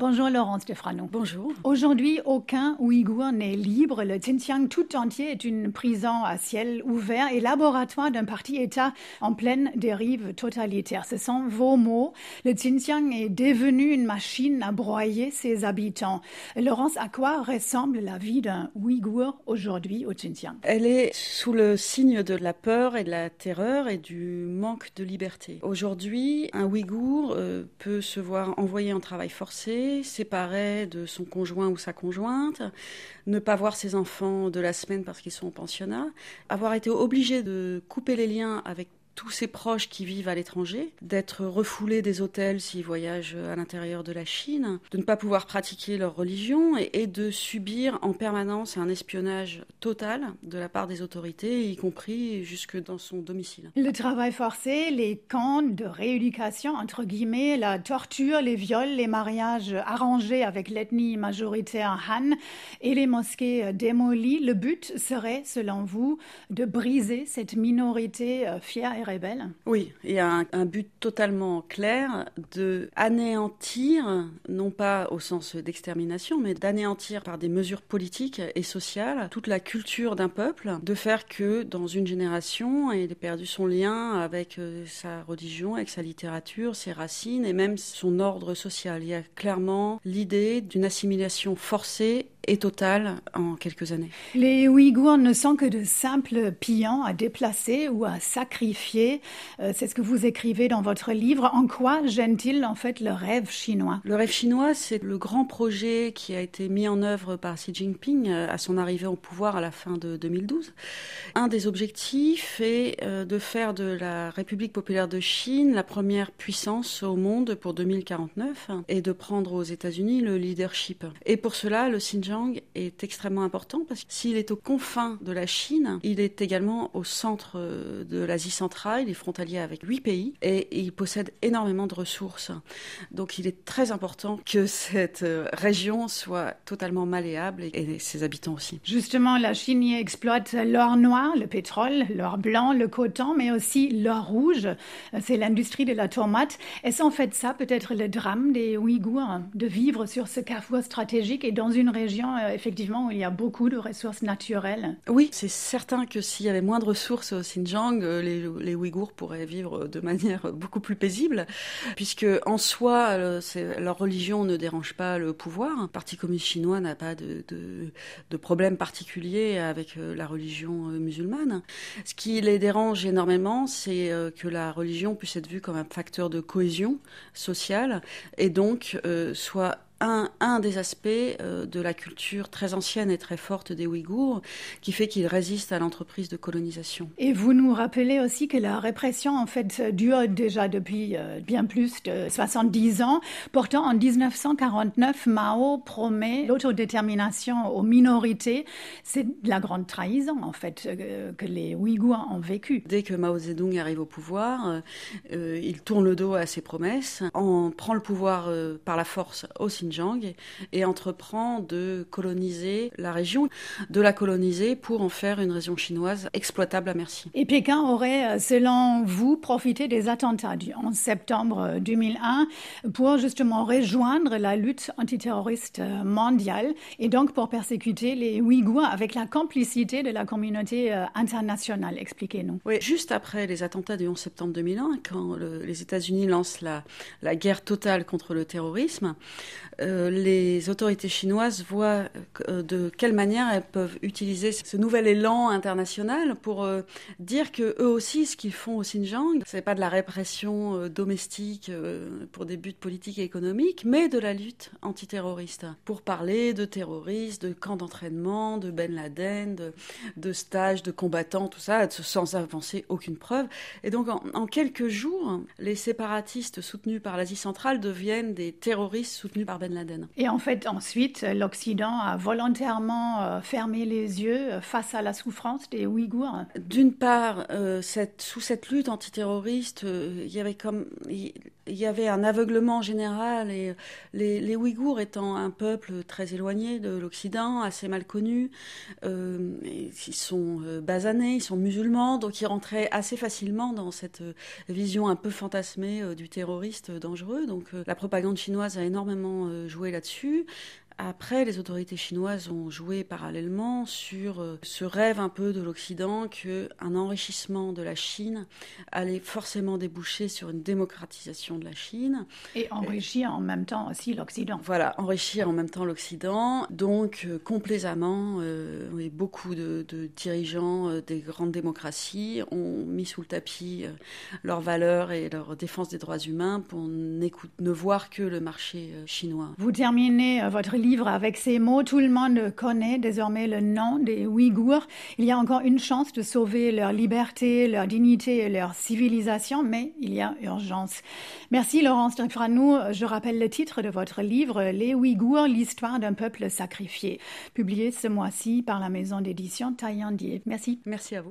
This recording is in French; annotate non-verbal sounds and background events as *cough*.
Bonjour Laurence Defrano. Bonjour. Aujourd'hui, aucun Ouïghour n'est libre. Le Xinjiang tout entier est une prison à ciel ouvert et laboratoire d'un parti-État en pleine dérive totalitaire. Ce sont vos mots. Le Xinjiang est devenu une machine à broyer ses habitants. Laurence, à quoi ressemble la vie d'un Ouïghour aujourd'hui au Xinjiang? Elle est sous le signe de la peur et de la terreur et du manque de liberté. Aujourd'hui, un Ouïghour euh, peut se voir envoyé en travail forcé séparé de son conjoint ou sa conjointe, ne pas voir ses enfants de la semaine parce qu'ils sont au pensionnat, avoir été obligé de couper les liens avec tous ses proches qui vivent à l'étranger, d'être refoulés des hôtels s'ils voyagent à l'intérieur de la Chine, de ne pas pouvoir pratiquer leur religion et, de subir en permanence un espionnage total de la part des autorités, y compris jusque dans son domicile. Le travail forcé, les camps de rééducation, entre guillemets, la torture, les viols, les mariages arrangés avec l'ethnie majoritaire Han et les mosquées démolies, le but serait, selon vous, de briser cette minorité euh, fière et oui, il y a un, but totalement clair de anéantir, non pas au sens d'extermination, mais d'anéantir par des mesures politiques et sociales toute la culture d'un peuple, de faire que dans une génération, il ait perdu son lien avec euh, sa religion, avec sa littérature, ses racines et même son ordre social. Il y a clairement l'idée d'une assimilation forcée et totale en quelques années. Les Ouïghours ne sont que de simples pions à déplacer ou à sacrifier. Euh, c'est ce que vous écrivez dans votre livre. En quoi gêne-t-il en fait le rêve chinois? Le rêve chinois, c'est le grand projet qui a été mis en œuvre par Xi Jinping euh, à son arrivée au pouvoir à la fin de 2012. Un des objectifs est euh, de faire de la République populaire de Chine la première puissance au monde pour 2049 et de prendre aux États-Unis le leadership. Et pour cela, le Xinjiang est extrêmement important parce que s'il est aux confins de la Chine, il est également au centre euh, de l'Asie centrale, il est frontalier avec huit pays et il possède énormément de ressources. Donc il est très important que cette euh, région soit totalement malléable et ses habitants aussi. Justement, la Chine y exploite l'or noir, le pétrole, l'or blanc, le coton, mais aussi l'or rouge. C'est l'industrie de la tomate. Est-ce en fait ça peut-être le drame des Ouïghours de vivre sur ce carrefour stratégique et dans une région euh, effectivement, où il y a beaucoup de ressources naturelles. Oui, c'est certain que s'il y avait moins de ressources au Xinjiang, euh, les, Ouïghours pourraient vivre de *laughs* manière beaucoup plus paisible, puisque en soi, euh, leur religion ne dérange pas le pouvoir. Le Parti communiste chinois n'a pas de, de, de, problème particulier avec la religion musulmane. Ce qui les dérange énormément, c'est que la religion puisse être vue comme un facteur de cohésion sociale et donc soit un, des aspects euh, de la culture très ancienne et très forte des Ouïghours qui fait qu'ils résistent à l'entreprise de colonisation. Et vous nous rappelez aussi que la répression en fait dure déjà depuis euh, bien plus de 70 ans. Pourtant, en 1949, Mao promet l'autodétermination aux minorités. C'est la grande trahison en fait euh, que les Ouïghours ont vécu. Dès que Mao Zedong arrive au pouvoir, il tourne le dos à ses promesses, on prend le pouvoir par la force et entreprend de coloniser la région, de la coloniser pour en faire une région chinoise exploitable à merci. Et Pékin aurait, euh, selon vous, profité des attentats du 11 septembre 2001 pour justement rejoindre la lutte antiterroriste mondiale et donc pour persécuter les Ouïghours avec la complicité de la communauté euh, internationale. Expliquez-nous. Oui, juste après les attentats du 11 septembre 2001, quand les États-Unis lancent la, la guerre totale contre le terrorisme, euh, les autorités chinoises voient euh, de quelle manière elles peuvent utiliser ce nouvel élan international pour euh, dire que eux aussi, ce qu'ils font au Xinjiang, c'est pas de la répression domestique pour des buts politiques et économiques, mais de la lutte antiterroriste. Pour parler de terroristes, de camps d'entraînement, de Ben Laden, de, stages de combattants, tout ça, sans avancer aucune preuve. Et donc, en, en quelques jours, les séparatistes soutenus par l'Asie centrale deviennent des terroristes soutenus par Ben et en fait, ensuite, l'Occident a volontairement euh, fermé les yeux euh, face à la souffrance des Ouïghours. D'une part, euh, cette, sous cette lutte antiterroriste, il y avait comme il y avait un aveuglement général et les, les Ouïghours étant un peuple très éloigné de l'Occident, assez mal connu, euh, ils sont euh, basanés, ils sont musulmans, donc ils rentraient assez facilement dans cette euh, vision un peu fantasmée du terroriste dangereux. Donc la propagande chinoise a énormément joué là-dessus. Après, les autorités chinoises ont joué parallèlement sur euh, ce rêve un peu de l'Occident qu'un enrichissement de la Chine allait forcément déboucher sur une démocratisation de la Chine. Et enrichir en même temps aussi l'Occident. Voilà, enrichir en même temps l'Occident. Donc, euh, complaisamment, euh, beaucoup de, dirigeants des grandes démocraties ont mis sous le tapis leurs valeurs et leur défense des droits humains pour ne voir que le marché chinois. Vous terminez votre avec ces mots. Tout le monde connaît désormais le nom des Ouïghours. Il y a encore une chance de sauver leur liberté, leur dignité et leur civilisation, mais il y a urgence. Merci Laurence Franou. Je rappelle le titre de votre livre, Les Ouïghours, l'histoire d'un peuple sacrifié, publié ce mois-ci par la maison d'édition Taillandier. Merci. Merci à vous.